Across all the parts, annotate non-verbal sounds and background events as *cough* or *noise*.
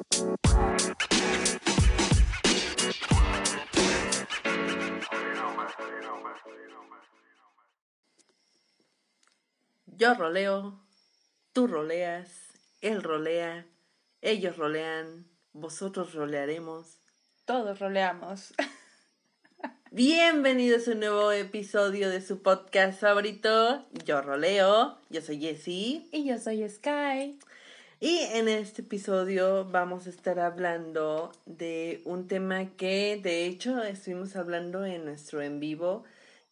Yo roleo, tú roleas, él rolea, ellos rolean, vosotros rolearemos. Todos roleamos. *laughs* Bienvenidos a un nuevo episodio de su podcast favorito. Yo roleo, yo soy Jessie. Y yo soy Sky. Y en este episodio vamos a estar hablando de un tema que de hecho estuvimos hablando en nuestro en vivo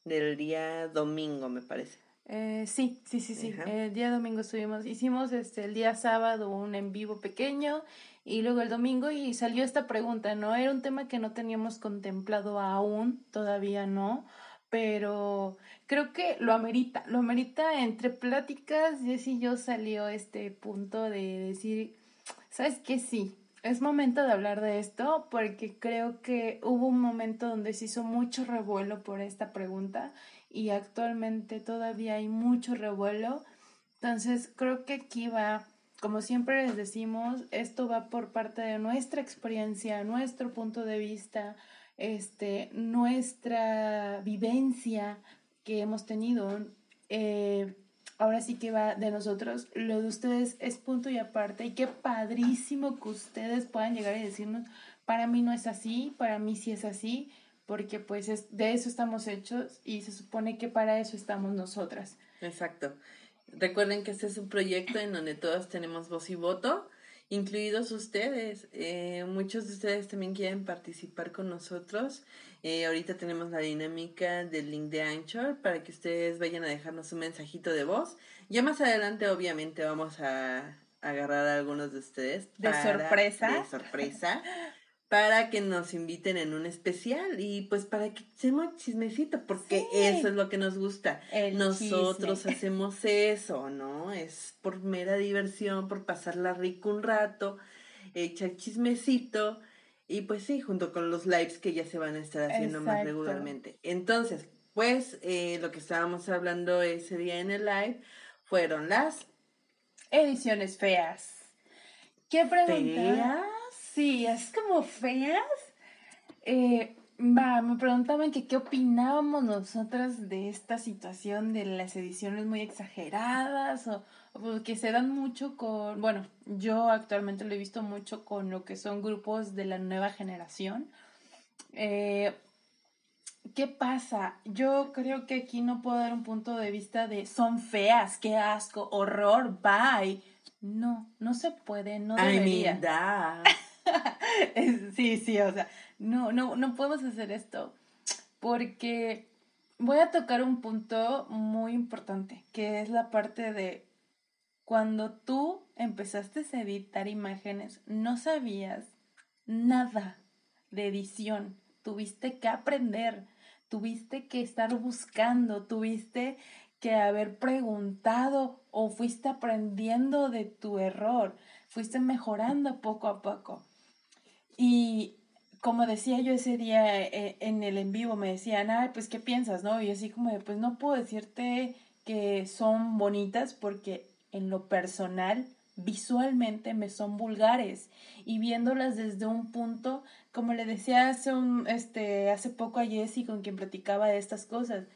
del día domingo, me parece. Eh, sí, sí, sí, sí. El día domingo estuvimos, hicimos este el día sábado un en vivo pequeño y luego el domingo y salió esta pregunta, ¿no? Era un tema que no teníamos contemplado aún, todavía no, pero creo que lo amerita, lo amerita entre pláticas, Jess y yo salió este punto de decir, ¿sabes qué? Sí, es momento de hablar de esto porque creo que hubo un momento donde se hizo mucho revuelo por esta pregunta y actualmente todavía hay mucho revuelo. Entonces creo que aquí va, como siempre les decimos, esto va por parte de nuestra experiencia, nuestro punto de vista, este, nuestra vivencia que hemos tenido. Eh, ahora sí que va de nosotros. Lo de ustedes es punto y aparte. Y qué padrísimo que ustedes puedan llegar y decirnos, para mí no es así, para mí sí es así porque pues es, de eso estamos hechos y se supone que para eso estamos nosotras. Exacto. Recuerden que este es un proyecto en donde todos tenemos voz y voto, incluidos ustedes. Eh, muchos de ustedes también quieren participar con nosotros. Eh, ahorita tenemos la dinámica del link de Anchor para que ustedes vayan a dejarnos un mensajito de voz. Ya más adelante, obviamente, vamos a agarrar a algunos de ustedes. De sorpresa. De sorpresa. *laughs* para que nos inviten en un especial y pues para que echemos chismecito, porque eso es lo que nos gusta. Nosotros hacemos eso, ¿no? Es por mera diversión, por pasarla rico un rato, echar chismecito y pues sí, junto con los lives que ya se van a estar haciendo más regularmente. Entonces, pues eh, lo que estábamos hablando ese día en el live fueron las ediciones feas. ¿Qué pregunta? Sí, es como feas. Eh, va, me preguntaban que qué opinábamos nosotras de esta situación de las ediciones muy exageradas o, que se dan mucho con, bueno, yo actualmente lo he visto mucho con lo que son grupos de la nueva generación. Eh, ¿Qué pasa? Yo creo que aquí no puedo dar un punto de vista de son feas, qué asco, horror, bye. No, no se puede, no debería. *laughs* *laughs* sí, sí, o sea, no, no, no podemos hacer esto porque voy a tocar un punto muy importante, que es la parte de cuando tú empezaste a editar imágenes, no sabías nada de edición, tuviste que aprender, tuviste que estar buscando, tuviste que haber preguntado o fuiste aprendiendo de tu error, fuiste mejorando poco a poco. Y como decía yo ese día eh, en el en vivo, me decían, ay, pues, ¿qué piensas, no? Y así como de, pues, no puedo decirte que son bonitas porque en lo personal, visualmente me son vulgares. Y viéndolas desde un punto, como le decía hace, un, este, hace poco a Jessie con quien platicaba de estas cosas,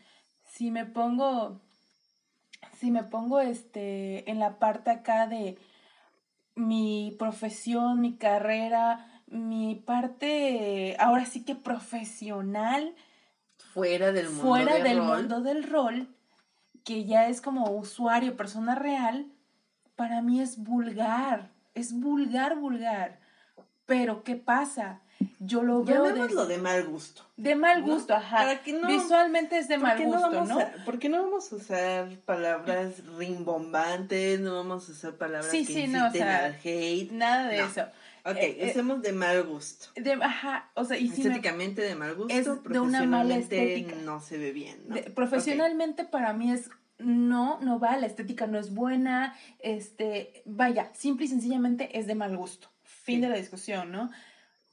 si me pongo, si me pongo, este, en la parte acá de mi profesión, mi carrera, mi parte, ahora sí que profesional. Fuera del mundo fuera del mundo del rol, que ya es como usuario, persona real, para mí es vulgar, es vulgar, vulgar. Pero, ¿qué pasa? Yo lo veo. Llamémoslo de mal gusto. De mal gusto, ajá. Visualmente es de mal gusto, ¿no? ¿Por qué no vamos a usar palabras rimbombantes? No vamos a usar palabras que sí, no, al hate. Nada de eso. Ok, eh, eh de mal gusto. De, ajá, o sea, y Estéticamente de mal gusto, es de una mala estética. no se ve bien, ¿no? profesionalmente para mí es no, no va, la estética no es buena, este, vaya, simple y sencillamente es de mal gusto. Fin de la discusión, ¿no?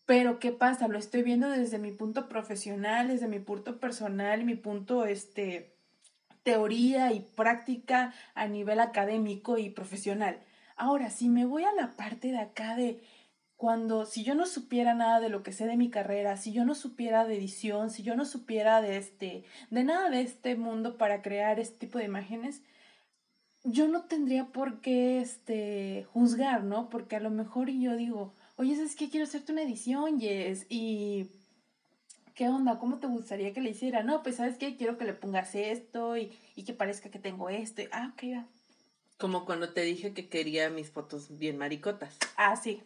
Pero ¿qué pasa? Lo estoy viendo desde mi punto profesional, desde mi punto personal, mi punto, este, teoría y práctica a nivel académico y profesional. Ahora, si me voy a la parte de acá de cuando si yo no supiera nada de lo que sé de mi carrera, si yo no supiera de edición, si yo no supiera de este de nada de este mundo para crear este tipo de imágenes, yo no tendría por qué este juzgar, ¿no? Porque a lo mejor yo digo, "Oye, es que quiero hacerte una edición, Yes, y ¿qué onda? ¿Cómo te gustaría que le hiciera? No, pues sabes qué, quiero que le pongas esto y, y que parezca que tengo esto. ah, ok, va. Como cuando te dije que quería mis fotos bien maricotas. Ah, sí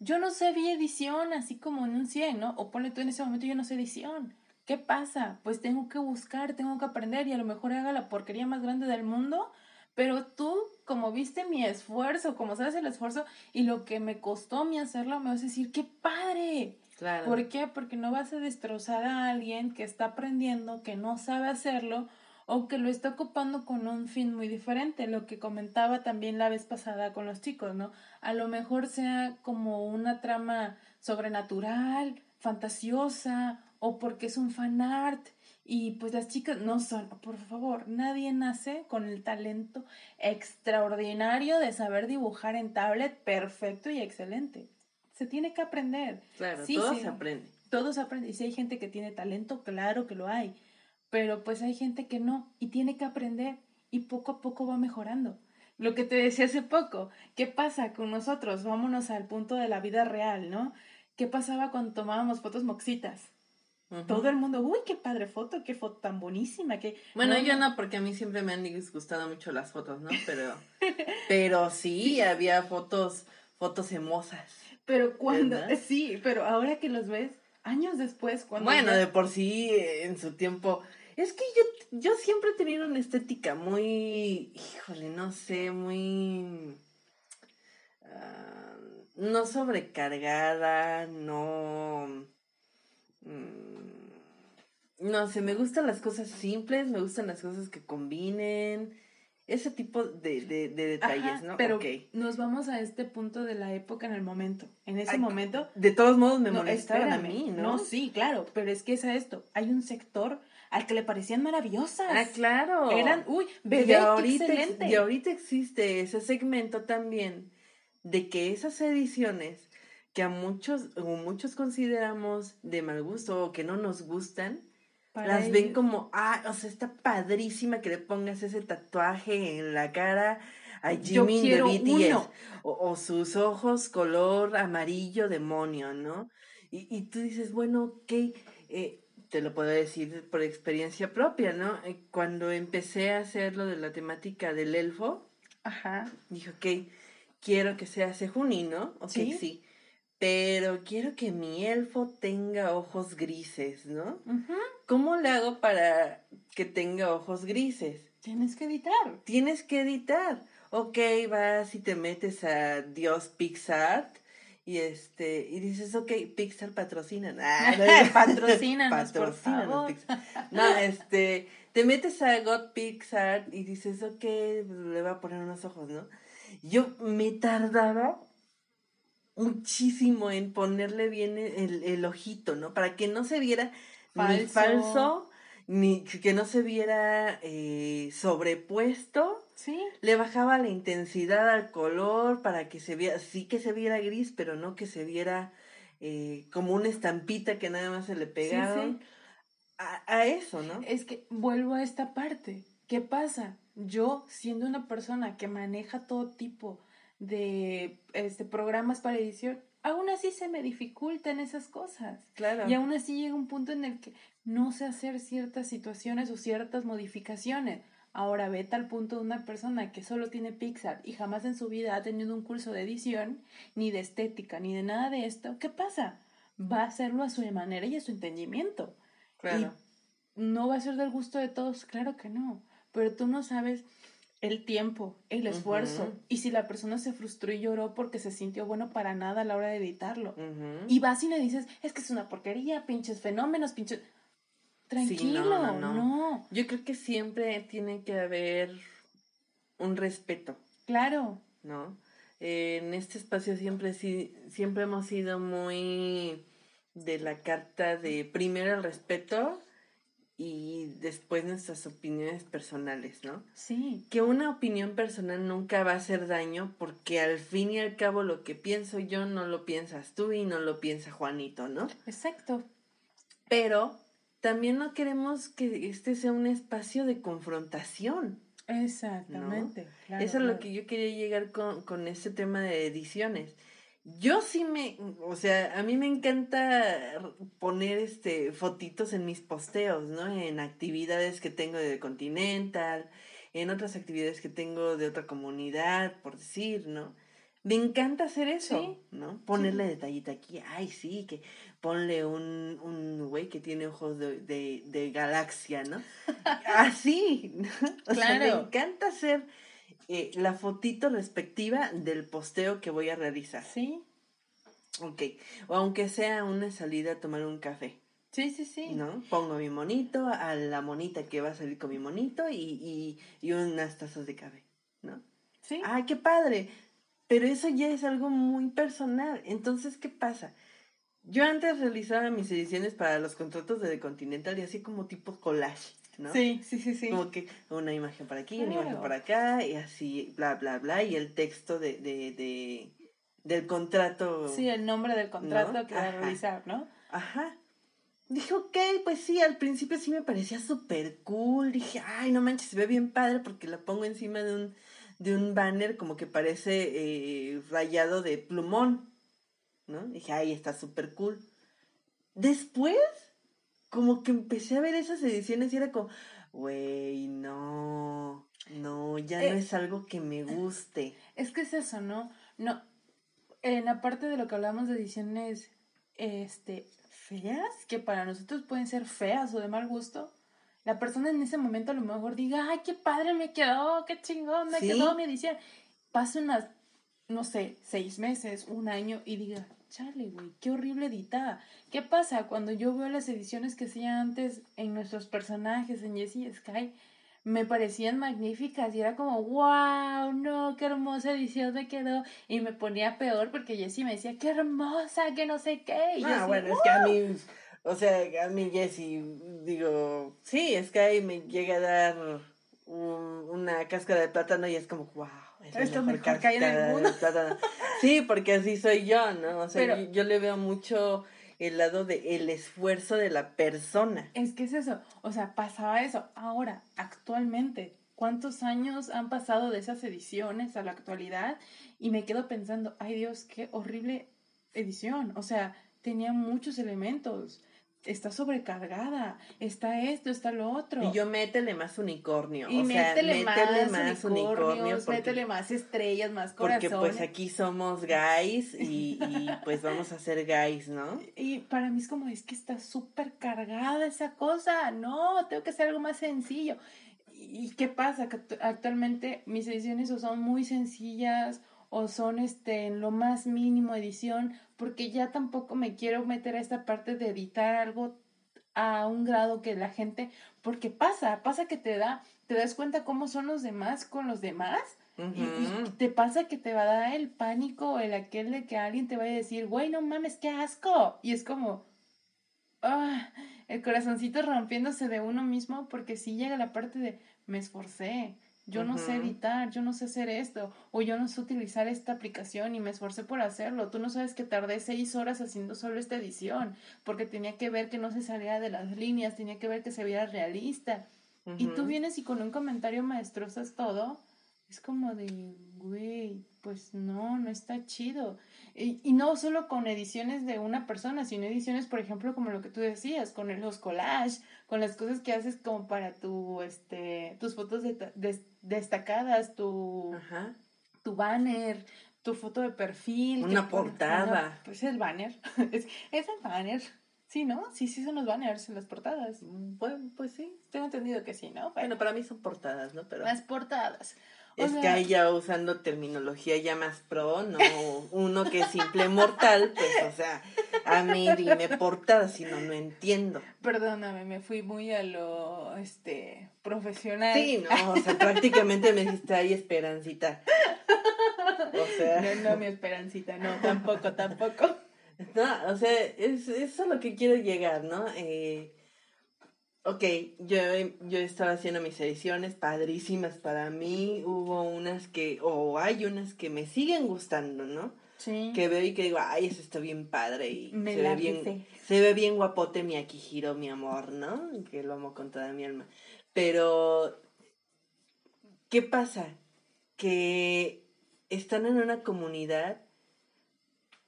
yo no sé vi edición así como en un 100, ¿no? O ponle tú en ese momento yo no sé edición. ¿Qué pasa? Pues tengo que buscar, tengo que aprender y a lo mejor haga la porquería más grande del mundo, pero tú, como viste mi esfuerzo, como sabes el esfuerzo y lo que me costó mi hacerlo, me vas a decir, ¡qué padre! Claro. ¿Por qué? Porque no vas a destrozar a alguien que está aprendiendo, que no sabe hacerlo o que lo está ocupando con un fin muy diferente, lo que comentaba también la vez pasada con los chicos, ¿no? A lo mejor sea como una trama sobrenatural, fantasiosa, o porque es un fan art, y pues las chicas no son, por favor, nadie nace con el talento extraordinario de saber dibujar en tablet perfecto y excelente. Se tiene que aprender. Claro, todo se aprende. Todo se aprende. Y si hay gente que tiene talento, claro que lo hay pero pues hay gente que no y tiene que aprender y poco a poco va mejorando. Lo que te decía hace poco, ¿qué pasa con nosotros? Vámonos al punto de la vida real, ¿no? ¿Qué pasaba cuando tomábamos fotos moxitas? Todo el mundo, uy, qué padre foto, qué foto tan buenísima, que Bueno, yo no, porque a mí siempre me han disgustado mucho las fotos, ¿no? Pero, *laughs* pero sí, había fotos, fotos hermosas. Pero cuando, sí, pero ahora que los ves, años después, cuando... Bueno, de por sí, en su tiempo, es que yo, yo siempre he tenido una estética muy, híjole, no sé, muy... Ah, no sobrecargada, no... Mm, no sé, me gustan las cosas simples, me gustan las cosas que combinen, ese tipo de, de, detalles, ¿no? Pero nos vamos a este punto de la época en el momento. En ese momento. De todos modos me molestaban a mí, ¿no? No, sí, claro, pero es que es esto. Hay un sector al que le parecían maravillosas. Ah, claro. Eran, uy, bebé, y ahorita, excelente. Y ahorita existe ese segmento también de que esas ediciones que a muchos o muchos consideramos de mal gusto o que no nos gustan, las ven como, ah, o sea, está padrísima que le pongas ese tatuaje en la cara a Jimmy de BTS. O, o, sus ojos color amarillo demonio, ¿no? Y, y tú dices, bueno, ok, eh, te lo puedo decir por experiencia propia, ¿no? Eh, cuando empecé a hacer lo de la temática del elfo, Ajá. dije, ok, quiero que sea Sejunino, ok, ¿Sí? sí, pero quiero que mi elfo tenga ojos grises, ¿no? ¿Cómo le hago para que tenga ojos grises? Tienes que editar. Tienes que editar. Ok, vas y te metes a Dios Pixar y este, y dices, ok, Pixar patrocina. Ah, no, *laughs* por favor. No, este, te metes a God Pixar y dices, ok, le voy a poner unos ojos, ¿no? Yo me tardaba muchísimo en ponerle bien el, el ojito, ¿no? Para que no se viera ni falso, ni que no se viera eh, sobrepuesto Sí. Le bajaba la intensidad al color para que se viera, sí que se viera gris, pero no que se viera eh, como una estampita que nada más se le pegaba. A, a, eso, ¿no? Es que vuelvo a esta parte. ¿Qué pasa? Yo, siendo una persona que maneja todo tipo de este, programas para edición, aún así se me dificultan esas cosas. Claro. Y aún así llega un punto en el que no sé hacer ciertas situaciones o ciertas modificaciones. Ahora ve tal punto de una persona que solo tiene Pixar y jamás en su vida ha tenido un curso de edición, ni de estética, ni de nada de esto. ¿Qué pasa? Va a hacerlo a su manera y a su entendimiento. Claro. no va a ser del gusto de todos, claro que no. Pero tú no sabes el tiempo, el esfuerzo. Y si la persona se frustró y lloró porque se sintió bueno para nada a la hora de editarlo. Y vas y le dices, es que es una porquería, pinches fenómenos, pinches. Tranquilo, no, no, Yo creo que siempre tiene que haber un respeto. Claro. ¿No? en este espacio siempre, sí, siempre hemos sido muy de la carta de primero el respeto y después nuestras opiniones personales, ¿no? Sí. Que una opinión personal nunca va a hacer daño porque al fin y al cabo lo que pienso yo no lo piensas tú y no lo piensa Juanito, ¿no? Exacto. Pero también no queremos que este sea un espacio de confrontación. Exactamente. Eso es lo que yo quería llegar con, con este tema de ediciones yo sí me, o sea, a mí me encanta poner este fotitos en mis posteos, ¿no? En actividades que tengo de Continental, en otras actividades que tengo de otra comunidad, por decir, ¿no? Me encanta hacer eso, ¿no? Ponerle detallita aquí, ay, sí, que ponle un, un güey que tiene ojos de, de, de galaxia, ¿no? *laughs* Así, ¿no? O sea, me encanta hacer eh, la fotito respectiva del posteo que voy a realizar. Sí. Ok. O aunque sea una salida a tomar un café. Sí, sí, sí. ¿No? Pongo mi monito, a la monita que va a salir con mi monito y, y, y unas tazas de café, ¿no? Sí. ¡Ay, qué padre! Pero eso ya es algo muy personal. Entonces, ¿qué pasa? Yo antes realizaba mis ediciones para los contratos de The Continental y así como tipo collage. ¿No? Sí, sí, sí, sí. Como que una imagen para aquí, una imagen para acá, y así, bla, bla, bla, y el texto de, de, de del contrato. Sí, el nombre del contrato que va a realizar, ¿no? Ajá. Dije, ok, pues sí, al principio sí me parecía súper cool. Dije, ay, no manches, se ve bien padre porque la pongo encima de un, de un banner como que parece eh, rayado de plumón, ¿no? Dije, ay, está súper cool. Después como que empecé a ver esas ediciones y era como, güey, no, no, ya no eh, es algo que me guste. Es que es eso, ¿no? No, en la parte de lo que hablamos de ediciones, este, feas, que para nosotros pueden ser feas o de mal gusto, la persona en ese momento a lo mejor diga, ay, qué padre me quedó, qué chingón me quedó mi edición. Pasa unas, no sé, seis meses, un año y diga, chale, güey, qué horrible editada. ¿Qué pasa cuando yo veo las ediciones que hacía antes en nuestros personajes, en Jessie y Sky? Me parecían magníficas y era como, wow, no, qué hermosa edición me quedó. Y me ponía peor porque Jessie me decía, qué hermosa, que no sé qué. Y ah, bueno, es que a mí, o sea, a mí Jessie, digo, sí, Sky me llega a dar una cáscara de plátano y es como, wow es lo mejor, que hay en el mundo. *laughs* Sí, porque así soy yo, ¿no? O sea, yo, le veo mucho el lado de el esfuerzo de la persona. Es que es eso, o sea, pasaba eso. Ahora, actualmente, ¿cuántos años han pasado de esas ediciones a la actualidad? Y me quedo pensando, ay Dios, qué horrible edición. O sea, tenía muchos elementos está sobrecargada, está esto, está lo otro. Y yo métele más unicornio. Y o métele, sea, métele más, unicornio. métele más estrellas, más corazones. Porque pues aquí somos guys y, y pues vamos a ser guys, ¿no? Y para mí es como, es que está súper cargada esa cosa. No, tengo que hacer algo más sencillo. ¿Y qué pasa? Que actualmente mis ediciones son muy sencillas o son este en lo más mínimo edición, porque ya tampoco me quiero meter a esta parte de editar algo a un grado que la gente, porque pasa, pasa que te da, te das cuenta cómo son los demás con los demás. y, te pasa que te va a dar el pánico, el aquel de que alguien te vaya a decir, güey, no mames, qué asco. Y es como, ah, el corazoncito rompiéndose de uno mismo porque si llega la parte de, me esforcé, yo no sé editar, yo no sé hacer esto, o yo no sé utilizar esta aplicación y me esforcé por hacerlo. Tú no sabes que tardé seis horas haciendo solo esta edición, porque tenía que ver que no se saliera de las líneas, tenía que ver que se viera realista. Y tú vienes y con un comentario maestrosas todo, es como de, güey, pues no, no está chido. Y, y, no solo con ediciones de una persona, sino ediciones, por ejemplo, como lo que tú decías, con los collages, con las cosas que haces como para tu, este, tus fotos destacadas, tu, tu banner, tu foto de perfil. Una portada. pues el banner, *laughs* es, es el banner. Sí, ¿no? Sí, sí son los banners en las portadas. Bueno, pues sí. Tengo entendido que sí, ¿no? Bueno, para mí son portadas, ¿no? Pero... Las portadas. Es que hay ya usando terminología ya más pro, no *laughs* uno que es simple mortal, pues, o sea, a mí dime portada, si no, no entiendo. Perdóname, me fui muy a lo, este, profesional. Sí, no, o sea, prácticamente me dijiste, ay, Esperancita. O sea. No, no, mi Esperancita, no, tampoco, tampoco. *laughs* No, o sea, es, eso es a lo que quiero llegar, ¿no? Eh, Ok, yo, yo estaba haciendo mis ediciones padrísimas para mí. Hubo unas que, o hay unas que me siguen gustando, ¿no? Sí. Que veo y que digo, ay, eso está bien padre y se ve bien, se ve bien guapote mi Akihiro, mi amor, ¿no? Que lo amo con toda mi alma. Pero, ¿qué pasa? Que están en una comunidad,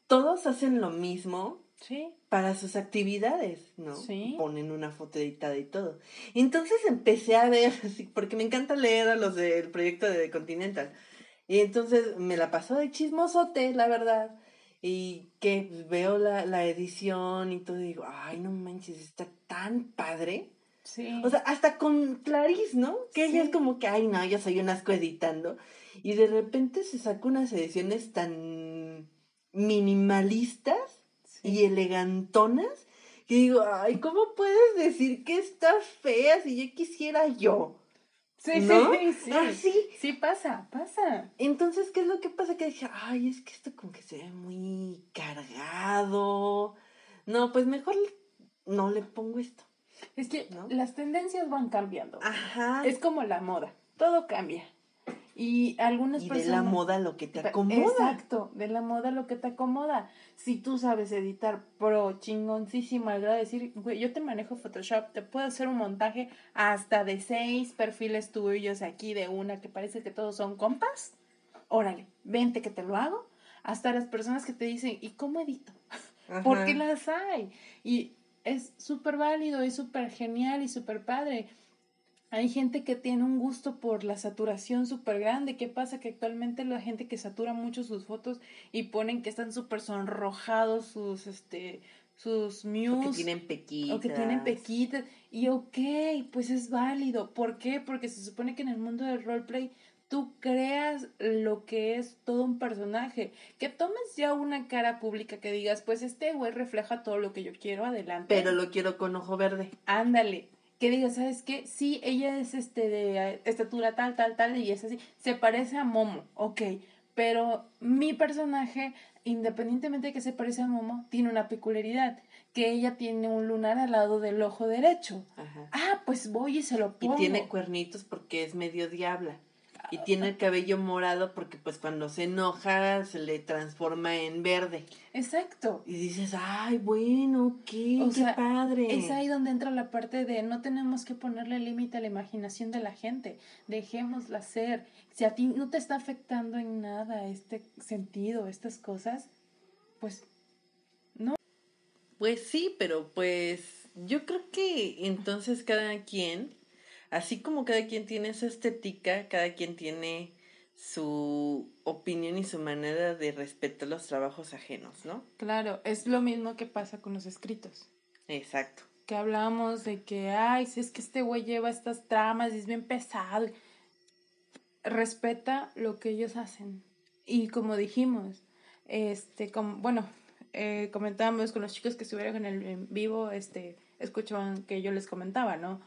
todos hacen lo mismo, Sí. Para sus actividades, ¿no? Sí. Ponen una foto editada y todo. Entonces empecé a ver, *laughs* porque me encanta leer a los del proyecto de The Continental. Y entonces me la pasó de chismosote, la verdad. Y que veo la, la edición y todo y digo, ay, no manches, está tan padre. Sí. O sea, hasta con Clarice, ¿no? Que ella es como que, ay, no, yo soy un asco editando. Y de repente se sacó unas ediciones tan minimalistas y elegantonas que digo, ay, ¿cómo puedes decir que está fea si yo quisiera yo? Sí, sí, sí. Ah, sí. Sí pasa, pasa. Entonces, ¿qué es lo que pasa? Que dije, ay, es que esto como que se ve muy cargado. No, pues mejor no le pongo esto. Es que las tendencias van cambiando. Ajá. Es como la moda, todo cambia. Y algunas y de la moda lo que te acomoda. Exacto, de la moda lo que te acomoda. Si tú sabes editar pro chingoncísimo al grado de decir, güey, yo te manejo Photoshop, te puedo hacer un montaje hasta de seis perfiles tuyos aquí de una que parece que todos son compas. Órale, vente que te lo hago. Hasta las personas que te dicen, ¿y cómo edito? *laughs* Porque las hay. Y es súper válido, es súper genial y súper padre hay gente que tiene un gusto por la saturación súper grande. ¿Qué pasa? Que actualmente la gente que satura mucho sus fotos y ponen que están súper sonrojados sus, este, sus muse. O que tienen pequitas. O que tienen pequitas. Y ok, pues es válido. ¿Por qué? Porque se supone que en el mundo del roleplay tú creas lo que es todo un personaje. Que tomes ya una cara pública que digas, pues este güey refleja todo lo que yo quiero, adelante. Pero lo quiero con ojo verde. Ándale que diga, ¿sabes qué? Sí, ella es este de estatura tal, tal, tal, y es así. Se parece a Momo, ok. Pero mi personaje, independientemente de que se parece a Momo, tiene una peculiaridad. Que ella tiene un lunar al lado del ojo derecho. Ajá. Ah, pues voy y se lo pongo. Y tiene cuernitos porque es medio diabla. Y tiene el cabello morado porque pues cuando se enoja se le transforma en verde. Exacto. Y dices, ay, bueno, qué, qué padre. Es ahí donde entra la parte de no tenemos que ponerle límite a la imaginación de la gente. Dejémosla ser. Si a ti no te está afectando en nada este sentido, estas cosas, pues no. Pues sí, pero pues yo creo que entonces cada quien así como cada quien tiene su estética, cada quien tiene su opinión y su manera de respetar los trabajos ajenos, ¿no? Claro, es lo mismo que pasa con los escritos. Exacto. Que hablamos de que, ay, si es que este güey lleva estas tramas y es bien pesado. Respeta lo que ellos hacen. Y como dijimos, este, como, bueno, eh, comentábamos con los chicos que estuvieron en el en vivo, este, escuchaban que yo les comentaba, ¿no?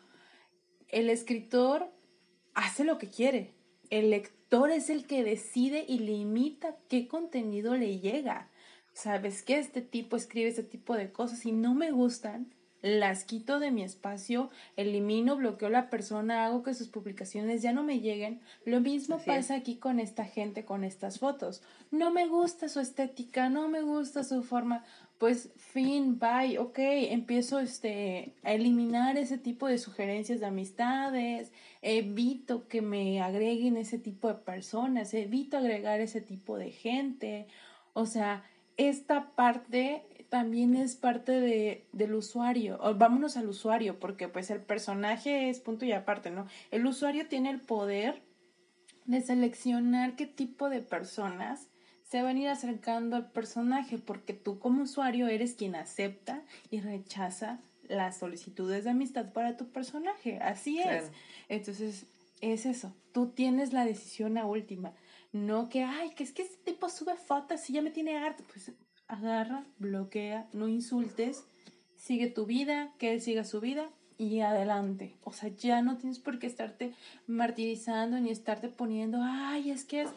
El escritor hace lo que quiere. El lector es el que decide y limita qué contenido le llega. Sabes que este tipo escribe este tipo de cosas y no me gustan, las quito de mi espacio, elimino, bloqueo a la persona, hago que sus publicaciones ya no me lleguen. Lo mismo pasa aquí con esta gente, con estas fotos. No me gusta su estética, no me gusta su forma pues fin, bye, ok, empiezo este, a eliminar ese tipo de sugerencias de amistades, evito que me agreguen ese tipo de personas, evito agregar ese tipo de gente. O sea, esta parte también es parte de, del usuario. O, vámonos al usuario, porque pues el personaje es punto y aparte, ¿no? El usuario tiene el poder de seleccionar qué tipo de personas se van a ir acercando al personaje porque tú como usuario eres quien acepta y rechaza las solicitudes de amistad para tu personaje. Así es. Entonces, es eso. Tú tienes la decisión a última. No que, ay, que es que este tipo sube fotos y ya me tiene harto. Pues agarra, bloquea, no insultes, sigue tu vida, que él siga su vida y adelante. O sea, ya no tienes por qué estarte martirizando ni estarte poniendo, ay, es que es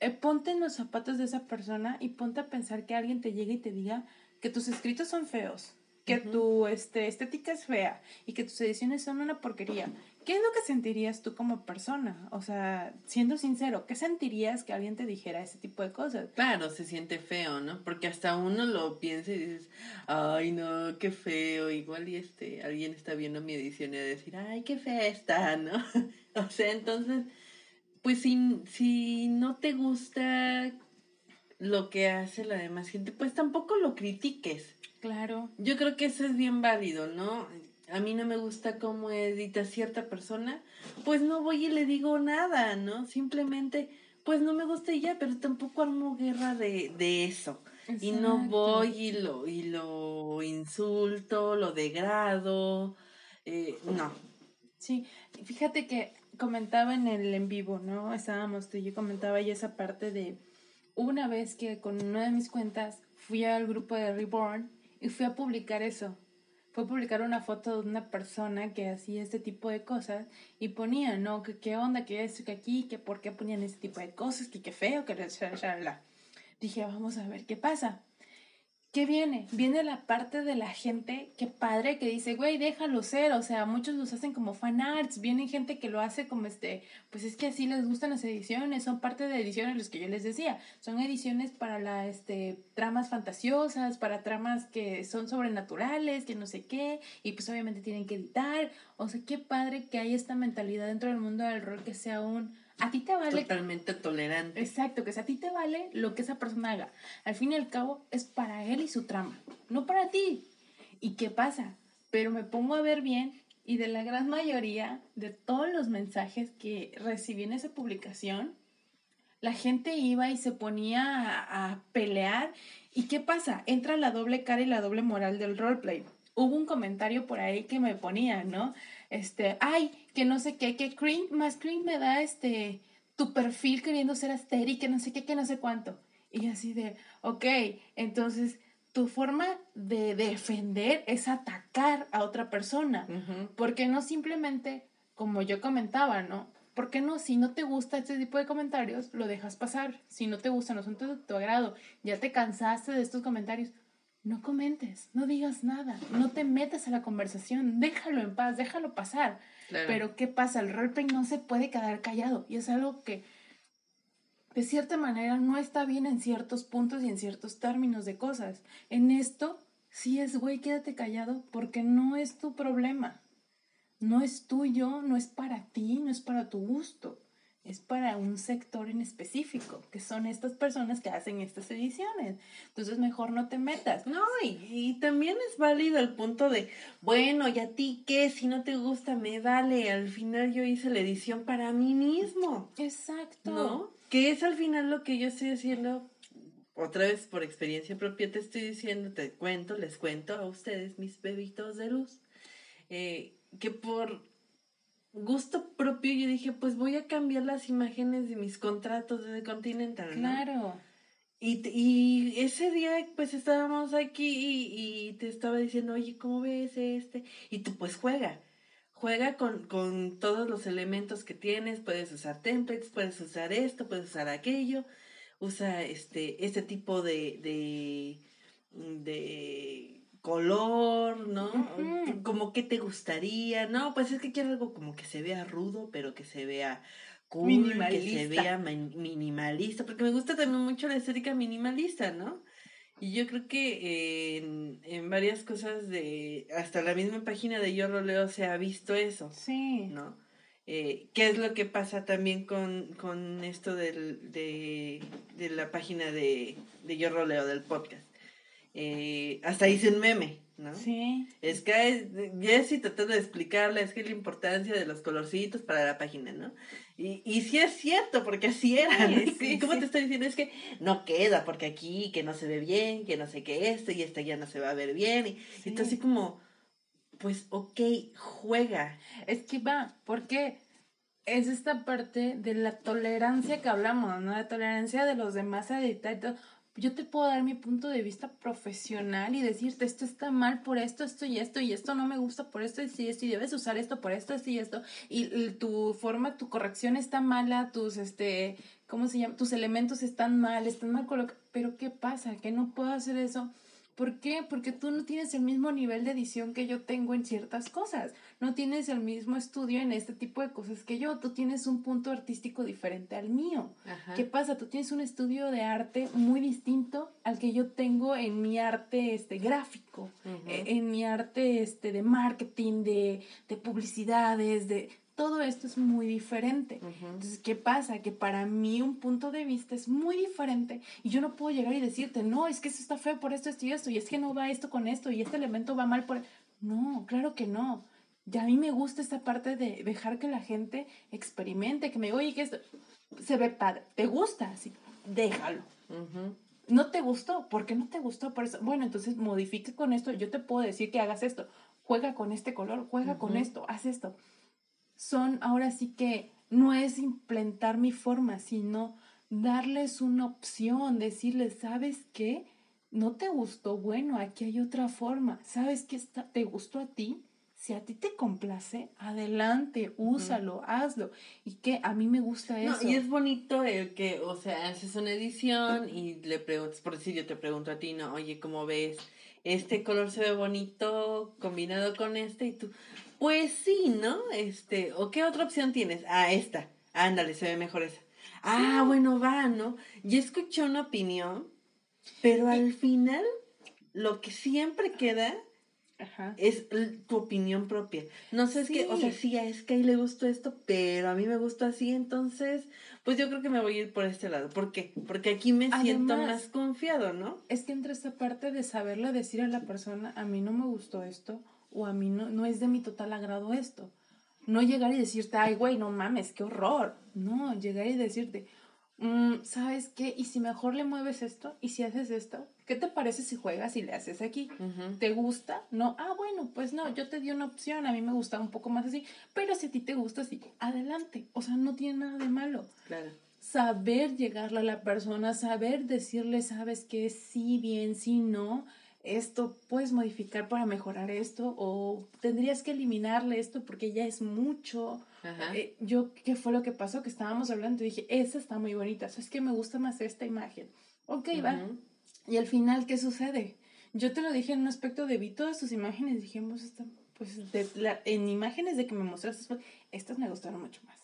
eh, ponte en los zapatos de esa persona y ponte a pensar que alguien te llegue y te diga que tus escritos son feos. que tu este, estética es fea y que tus ediciones son una porquería, ¿qué es lo que sentirías tú como persona? O sea, siendo sincero, ¿qué sentirías que alguien te dijera ese tipo de cosas? Claro, se siente feo, ¿no? Porque hasta uno lo piensa y dices, ay, no, qué feo. Igual y este, alguien está viendo mi edición y a decir, ay, qué fea está, ¿no? *laughs* o sea, entonces, pues si, si no te gusta lo que hace la demás gente, pues tampoco lo critiques. Claro. Yo creo que eso es bien válido, ¿no? A mí no me gusta cómo edita cierta persona, pues no voy y le digo nada, ¿no? Simplemente, pues no me gusta y ya, pero tampoco armo guerra de, de eso. Y no voy y lo, y lo insulto, lo degrado, eh, no. Sí, fíjate que comentaba en el en vivo, ¿no? Estábamos tú y yo comentaba ya esa parte de una vez que con una de mis cuentas fui al grupo de Reborn y fui a publicar eso. Fue a publicar una foto de una persona que hacía este tipo de cosas y ponía, ¿no? Que qué onda, que eso, que aquí, que por qué ponían este tipo de cosas, que qué feo, que la, Dije, vamos a ver qué pasa. ¿Qué viene? Viene la parte de la gente, qué padre, que dice, güey, déjalo ser, o sea, muchos los hacen como fan arts, viene gente que lo hace como este, pues es que así les gustan las ediciones, son parte de ediciones, los que yo les decía, son ediciones para la, este, tramas fantasiosas, para tramas que son sobrenaturales, que no sé qué, y pues obviamente tienen que editar, o sea, qué padre que hay esta mentalidad dentro del mundo del rol que sea un a ti te vale. Totalmente tolerante. Exacto, que a ti te vale lo que esa persona haga. Al fin y al cabo, es para él y su trama, no para ti. ¿Y qué pasa? Pero me pongo a ver bien y de la gran mayoría de todos los mensajes que recibí en esa publicación, la gente iba y se ponía a, a pelear. ¿Y qué pasa? Entra la doble cara y la doble moral del roleplay. Hubo un comentario por ahí que me ponía, ¿no? Este, ay, que no sé qué, que cringe, más cringe me da este, tu perfil queriendo ser asteri, que no sé qué, que no sé cuánto. Y así de, ok, entonces tu forma de defender es atacar a otra persona, porque no simplemente, como yo comentaba, ¿no? ¿Por qué no? Si no te gusta este tipo de comentarios, lo dejas pasar. Si no te gusta, no son de tu agrado, ya te cansaste de estos comentarios, no comentes, no digas nada, no te metas a la conversación, déjalo en paz, déjalo pasar. Pero ¿qué pasa? El roleplay no se puede quedar callado y es algo que de cierta manera no está bien en ciertos puntos y en ciertos términos de cosas. En esto, sí es, güey, quédate callado porque no es tu problema. No es tuyo, no es para ti, no es para tu gusto es para un sector en específico, que son estas personas que hacen estas ediciones. Entonces mejor no te metas. No, y, también es válido el punto de, bueno, ¿y a ti qué? Si no te gusta, me vale. Al final yo hice la edición para mí mismo. Exacto. ¿No? Que es al final lo que yo estoy haciendo. Otra vez por experiencia propia te estoy diciendo, te cuento, les cuento a ustedes, mis bebitos de luz, eh, que por gusto propio yo dije, pues voy a cambiar las imágenes de mis contratos de The Continental. Claro. Y, y ese día pues estábamos aquí y, y, te estaba diciendo, oye, ¿cómo ves este? Y tú pues juega, juega con, con todos los elementos que tienes, puedes usar templates, puedes usar esto, puedes usar aquello, usa este, este tipo de, de, de color, ¿no? Como que te gustaría, no, pues es que quiero algo como que se vea rudo, pero que se vea cool, minimalista. que se vea minimalista, porque me gusta también mucho la estética minimalista, ¿no? Y yo creo que en, en, varias cosas de, hasta la misma página de Yo Roleo se ha visto eso, sí. ¿no? Eh, ¿Qué es lo que pasa también con, con esto del, de, de la página de, de Yo Roleo, del podcast? Eh, hasta hice un meme, ¿no? Sí. Es que Jessy tratando de explicarle, es que la importancia de los colorcitos para la página, ¿no? Y, y sí es cierto, porque así era, ¿Y cómo te estoy diciendo? Es que no queda, porque aquí, que no se ve bien, que no sé qué esto, y esta ya no se va a ver bien, y, entonces así como, pues, ok, juega. Es que va, porque es esta parte de la tolerancia que hablamos, ¿no? La tolerancia de los demás a editar y todo yo te puedo dar mi punto de vista profesional y decirte esto está mal por esto, esto y esto, y esto no me gusta por esto, y esto, y debes usar esto por esto, esto y esto, y, tu forma, tu corrección está mala, tus, este, ¿cómo se llama? Tus elementos están mal, están mal colocados, pero ¿qué pasa? Que no puedo hacer eso ¿Por qué? Porque tú no tienes el mismo nivel de edición que yo tengo en ciertas cosas. No tienes el mismo estudio en este tipo de cosas que yo. Tú tienes un punto artístico diferente al mío. ¿Qué pasa? Tú tienes un estudio de arte muy distinto al que yo tengo en mi arte este, gráfico, e, en mi arte este, de marketing, de, de publicidades, de todo esto es muy diferente. Entonces, ¿qué pasa? Que para mí un punto de vista es muy diferente y yo no puedo llegar y decirte, no, es que eso está feo por esto, esto y esto, y es que no va esto con esto, y este elemento va mal por... No, claro que no. Ya a mí me gusta esta parte de dejar que la gente experimente, que me diga, oye, que esto se ve padre, ¿te gusta? Así, déjalo. ¿No te gustó? ¿Por qué no te gustó? Por eso, bueno, entonces modifique con esto, yo te puedo decir que hagas esto, juega con este color, juega con esto, haz esto son ahora sí que no es implementar mi forma, sino darles una opción, decirles, ¿sabes qué? ¿No te gustó? Bueno, aquí hay otra forma. ¿Sabes qué te gustó a ti? Si a ti te complace, adelante, úsalo, hazlo. Y que a mí me gusta eso. y es bonito el que, o sea, haces una edición y le preguntas, por decir, yo te pregunto a ti, no, oye, ¿cómo ves? Este color se ve bonito combinado con este y tú, pues sí, ¿no? Este, ¿o qué otra opción tienes? Ah, esta. Ándale, se ve mejor esa. Ah, bueno, va, ¿no? Yo escuché una opinión, pero al final lo que siempre queda es tu opinión propia. No sé, es que, o sea, sí, a Sky le gustó esto, pero a mí me gustó así, entonces, pues yo creo que me voy a ir por este lado. ¿Por qué? Porque aquí me siento más confiado, ¿no? Es que entre esta parte de saberle decir a la persona, a mí no me gustó esto, o a mí no, no es de mi total agrado esto. No llegar y decirte, ay, güey, no mames, qué horror. No, llegar y decirte, mm, ¿sabes qué? ¿Y si mejor le mueves esto? ¿Y si haces esto? ¿Qué te parece si juegas y le haces aquí? ¿Te gusta? No, ah, bueno, pues no, yo te di una opción, a mí me gusta un poco más así, pero si a ti te gusta así, adelante. O sea, no tiene nada de malo. Claro. Saber llegarle a la persona, saber decirle, ¿sabes qué? Sí, bien, sí, no esto puedes modificar para mejorar esto o tendrías que eliminarle esto porque ya es mucho. Eh, yo, ¿qué fue lo que pasó? Que estábamos hablando y dije, esa está muy bonita, es que me gusta más esta imagen. Ok, va. Y al final, ¿qué sucede? Yo te lo dije en un aspecto de vi todas tus imágenes, dijimos, pues en imágenes de que me mostraste, estas me gustaron mucho más.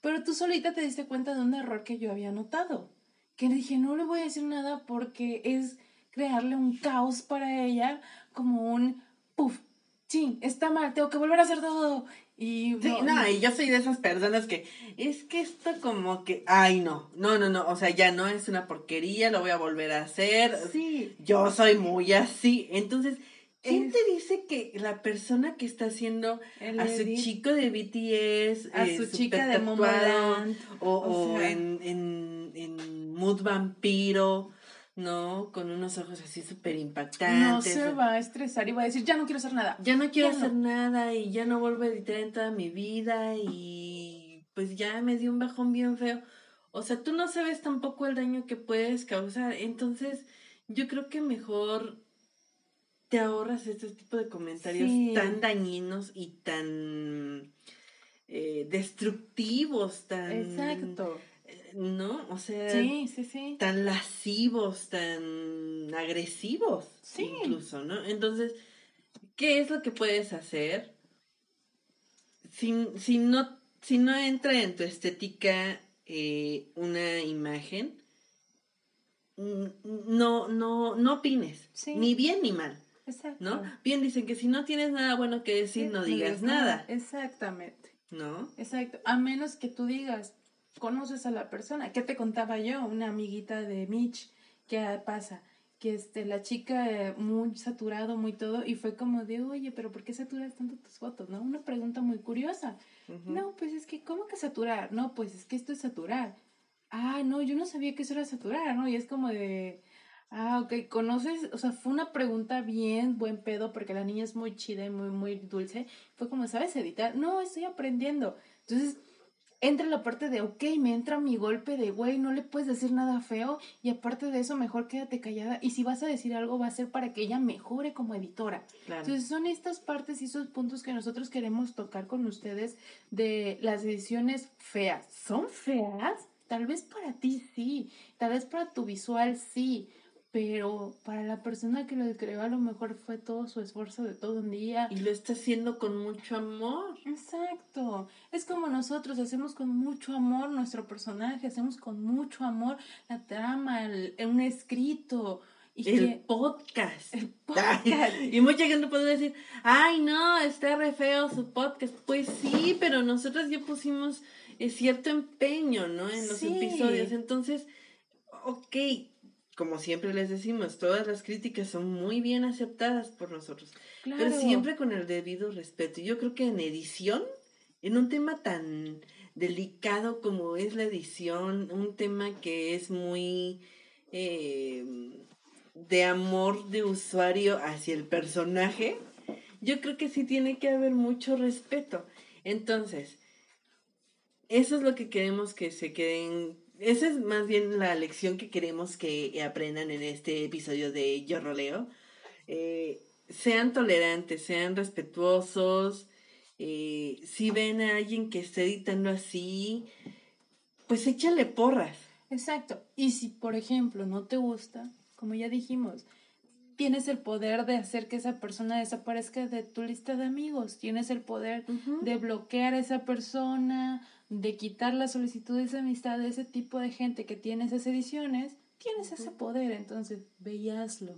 Pero tú solita te diste cuenta de un error que yo había notado. Que dije, no le voy a decir nada porque es crearle un caos para ella, como un, puff, sí, está mal, tengo que volver a hacer todo. Y no, y yo soy de esas personas que es que esto como que, ay no, no, no, no, o sea, ya no es una porquería, lo voy a volver a hacer. Sí. Yo soy muy así. Entonces, ¿quién te dice que la persona que está haciendo a su chico de BTS, a eh, su chica de Momoland, o, o, en, en, en Mood Vampiro, ¿no? Con unos ojos así súper impactantes. No se va a estresar y va a decir, ya no quiero hacer nada. Ya no quiero hacer nada y ya no vuelvo a editar en toda mi vida y pues ya me dio un bajón bien feo. O sea, tú no sabes tampoco el daño que puedes causar. Entonces, yo creo que mejor te ahorras este tipo de comentarios tan dañinos y tan eh, destructivos, tan... Exacto ¿no? O sea, tan lascivos, tan agresivos, incluso, ¿no? Entonces, ¿qué es lo que puedes hacer? Si, si, no, si no entra en tu estética eh, una imagen, no, no, no opines, ni bien ni mal. Exacto. ¿No? Bien dicen que si no tienes nada bueno que decir, no digas nada. Exactamente. ¿No? Exacto. A menos que tú digas, conoces a la persona. ¿Qué te contaba yo? Una amiguita de Mitch, ¿qué pasa? Que este, la chica eh, muy saturado, muy todo, y fue como de, oye, pero ¿por qué saturas tanto tus fotos? ¿No? Una pregunta muy curiosa. No, pues es que, ¿cómo que saturar? No, pues es que esto es saturar. Ah, no, yo no sabía que eso era saturar, ¿no? Y es como de, ah, ok, ¿conoces? O sea, fue una pregunta bien buen pedo porque la niña es muy chida y muy, muy dulce. Fue como, ¿sabes editar? No, estoy aprendiendo. Entonces, entra la parte de, ok, me entra mi golpe de, güey, no le puedes decir nada feo y aparte de eso, mejor quédate callada y si vas a decir algo va a ser para que ella mejore como editora. Entonces son estas partes y esos puntos que nosotros queremos tocar con ustedes de las ediciones feas. ¿Son feas? Tal vez para ti sí, tal vez para tu visual sí, pero para la persona que lo creó a lo mejor fue todo su esfuerzo de todo un día. Y lo está haciendo con mucho amor. Exacto. Es como nosotros hacemos con mucho amor nuestro personaje, hacemos con mucho amor la trama, el, un escrito. Y el podcast. El podcast. y mucha gente puede decir, ay no, está re feo su podcast. Pues sí, pero nosotros ya pusimos eh, cierto empeño, ¿no? En los episodios. Entonces, ok, como siempre les decimos, todas las críticas son muy bien aceptadas por nosotros, pero siempre con el debido respeto. Yo creo que en edición, en un tema tan delicado como es la edición, un tema que es muy eh, de amor de usuario hacia el personaje, yo creo que sí tiene que haber mucho respeto. Entonces, eso es lo que queremos que se queden esa es más bien la lección que queremos que aprendan en este episodio de Yo Roleo. Eh, sean tolerantes, sean respetuosos. Eh, si ven a alguien que esté editando así, pues échale porras. Exacto. Y si, por ejemplo, no te gusta, como ya dijimos, tienes el poder de hacer que esa persona desaparezca de tu lista de amigos, tienes el poder de bloquear a esa persona de quitar las solicitudes de amistad de ese tipo de gente que tiene esas ediciones, tienes ese poder, entonces veíaslo.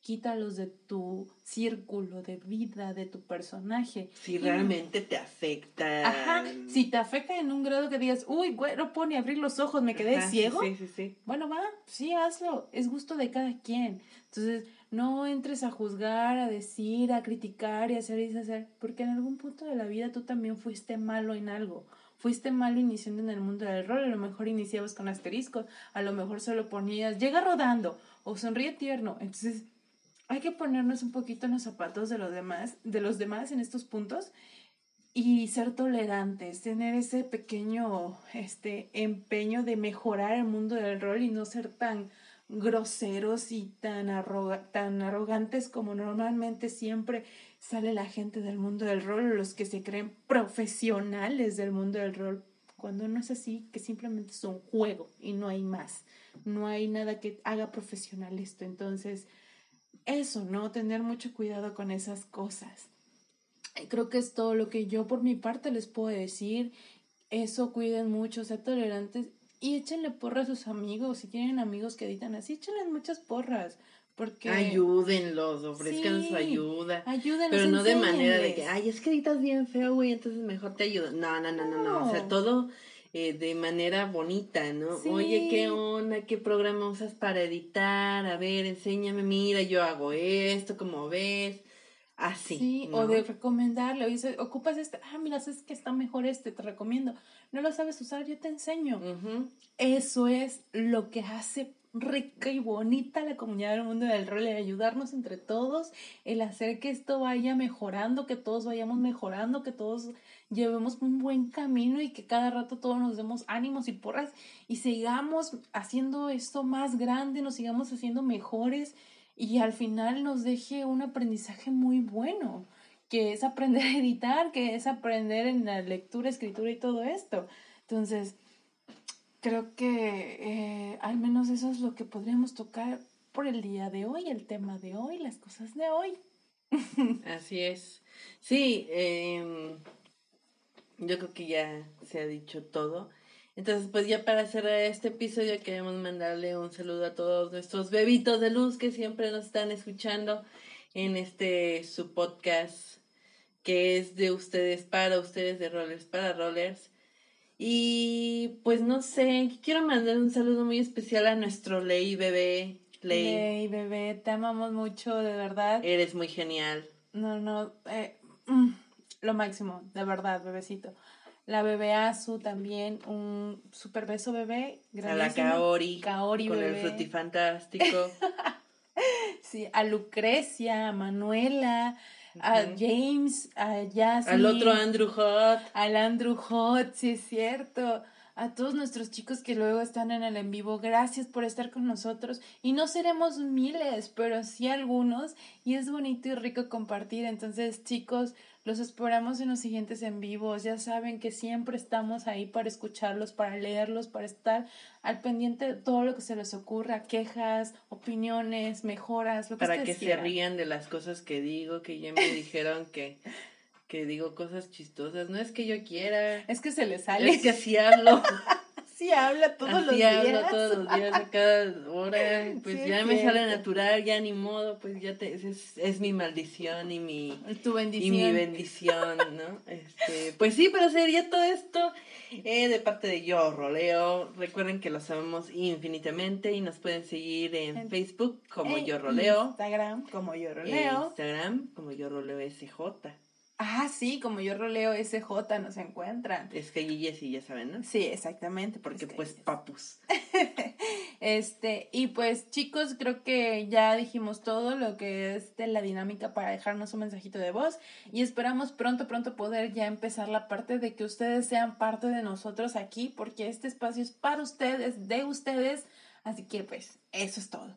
Quítalos de tu círculo de vida, de tu personaje. Si realmente te afecta. Ajá, si te afecta en un grado que digas, uy, güey, no puedo ni abrir los ojos, me quedé ciego. Sí, sí, sí. Bueno, va, sí, hazlo. Es gusto de cada quien. Entonces, no entres a juzgar, a decir, a criticar y hacer y deshacer, porque en algún punto de la vida tú también fuiste malo en algo fuiste malo iniciando en el mundo del rol, a lo mejor iniciabas con asteriscos, a lo mejor solo ponías llega rodando o sonríe tierno. Entonces, hay que ponernos un poquito en los zapatos de los demás, de los demás en estos puntos y ser tolerantes, tener ese pequeño este empeño de mejorar el mundo del rol y no ser tan groseros y tan, tan arrogantes como normalmente siempre sale la gente del mundo del rol, los que se creen profesionales del mundo del rol, cuando no es así, que simplemente es un juego y no hay más, no hay nada que haga profesional esto. Entonces, eso, ¿no? Tener mucho cuidado con esas cosas. Creo que es todo lo que yo por mi parte les puedo decir. Eso, cuiden mucho, sean tolerantes y échenle porras a sus amigos. Si tienen amigos que editan así, échenle muchas porras. Porque... Ayúdenlos, ofrezcan su ayuda. Ayúdenlos. Pero no de manera de que, ay, es que editas bien feo, güey, entonces mejor te ayudo. No, no, no, no, no. O sea, todo eh, de manera bonita, ¿no? Oye, ¿qué onda? ¿Qué programa usas para editar? A ver, enséñame, mira, yo hago esto, como ves. Así. Sí, o de recomendarle, oye, ocupas este, ah, mira, es que está mejor este, te recomiendo. No lo sabes usar, yo te enseño. Eso es lo que hace rica y bonita la comunidad del mundo del rol, el ayudarnos entre todos, el hacer que esto vaya mejorando, que todos vayamos mejorando, que todos llevemos un buen camino y que cada rato todos nos demos ánimos y porras y sigamos haciendo esto más grande, nos sigamos haciendo mejores y al final nos deje un aprendizaje muy bueno, que es aprender a *laughs* editar, que es aprender en la lectura, escritura y todo esto. Entonces, creo que eh, al menos eso es lo que podríamos tocar por el día de hoy, el tema de hoy, las cosas de hoy. *laughs* Así es. Sí, em, yo creo que ya se ha dicho todo. Entonces, pues ya para cerrar este episodio queremos mandarle un saludo a todos nuestros bebitos de luz que siempre nos están escuchando en este su podcast que es de ustedes para ustedes de rollers para rollers. Y pues no sé, quiero mandar un saludo muy especial a nuestro Ley bebé. Ley. Ley bebé, te amamos mucho, de verdad. Eres muy genial. No, no, eh, mm, lo máximo, de verdad, bebecito. La bebé Azu también, un super beso bebé. A la Kaori. Kaori con el frutifantástico. *laughs* sí, a Lucrecia, a Manuela, a James, a Jasmine. Al otro Andrew Hot. Al Andrew Hot, sí es cierto. A todos nuestros chicos que luego están en el en vivo, gracias por estar con nosotros. Y no seremos miles, pero sí algunos. Y es bonito y rico compartir. Entonces, chicos, Los esperamos en los siguientes en vivos. Ya saben que siempre estamos ahí para escucharlos, para leerlos, para estar al pendiente de todo lo que se les ocurra, quejas, opiniones, mejoras, lo que Para que se rían de las cosas que digo, que ya me dijeron que que digo cosas chistosas. No es que yo quiera. Es que se les sale. Es que así hablo. *laughs* así habla todos los días. hablo todos los días, a cada hora. *laughs* Pues ya me sale natural, ya ni modo, pues ya te, es, es mi maldición y mi... Tu bendición. Y mi bendición, ¿no? *laughs* Este, pues sí, pero sería todo esto eh, de parte de Yo Roleo. Recuerden que los amamos infinitamente y nos pueden seguir en, Facebook como Yo Roleo. Instagram como Yo Roleo. Instagram como Yo Roleo SJ. Ah, sí, como yo roleo SJ nos encuentran. Es que y sí, ya saben, ¿no? Sí, exactamente. Porque pues papus. *laughs* este, y pues chicos, creo que ya dijimos todo lo que es de la dinámica para dejarnos un mensajito de voz y esperamos pronto, pronto poder ya empezar la parte de que ustedes sean parte de nosotros aquí porque este espacio es para ustedes, de ustedes. Así que pues eso es todo.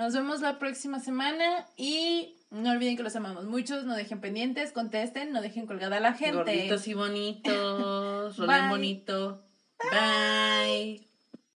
Nos vemos la próxima semana y no olviden que los amamos muchos, no dejen pendientes, contesten, no dejen colgada a la gente. Gorditos y bonitos, *laughs* rolen bonito. Bye.